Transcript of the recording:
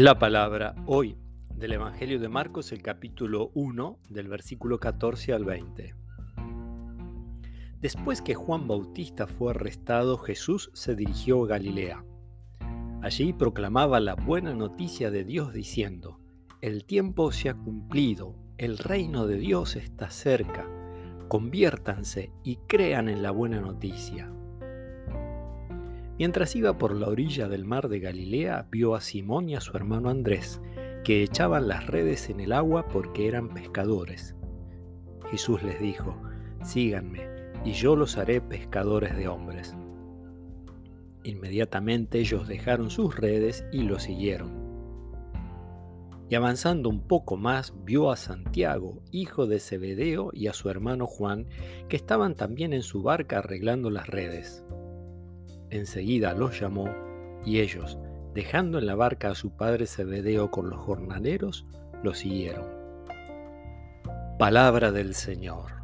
La palabra hoy del Evangelio de Marcos, el capítulo 1, del versículo 14 al 20. Después que Juan Bautista fue arrestado, Jesús se dirigió a Galilea. Allí proclamaba la buena noticia de Dios diciendo, el tiempo se ha cumplido, el reino de Dios está cerca, conviértanse y crean en la buena noticia. Mientras iba por la orilla del mar de Galilea, vio a Simón y a su hermano Andrés, que echaban las redes en el agua porque eran pescadores. Jesús les dijo, síganme, y yo los haré pescadores de hombres. Inmediatamente ellos dejaron sus redes y lo siguieron. Y avanzando un poco más, vio a Santiago, hijo de Zebedeo, y a su hermano Juan, que estaban también en su barca arreglando las redes. Enseguida los llamó y ellos, dejando en la barca a su padre Zebedeo con los jornaleros, lo siguieron. Palabra del Señor.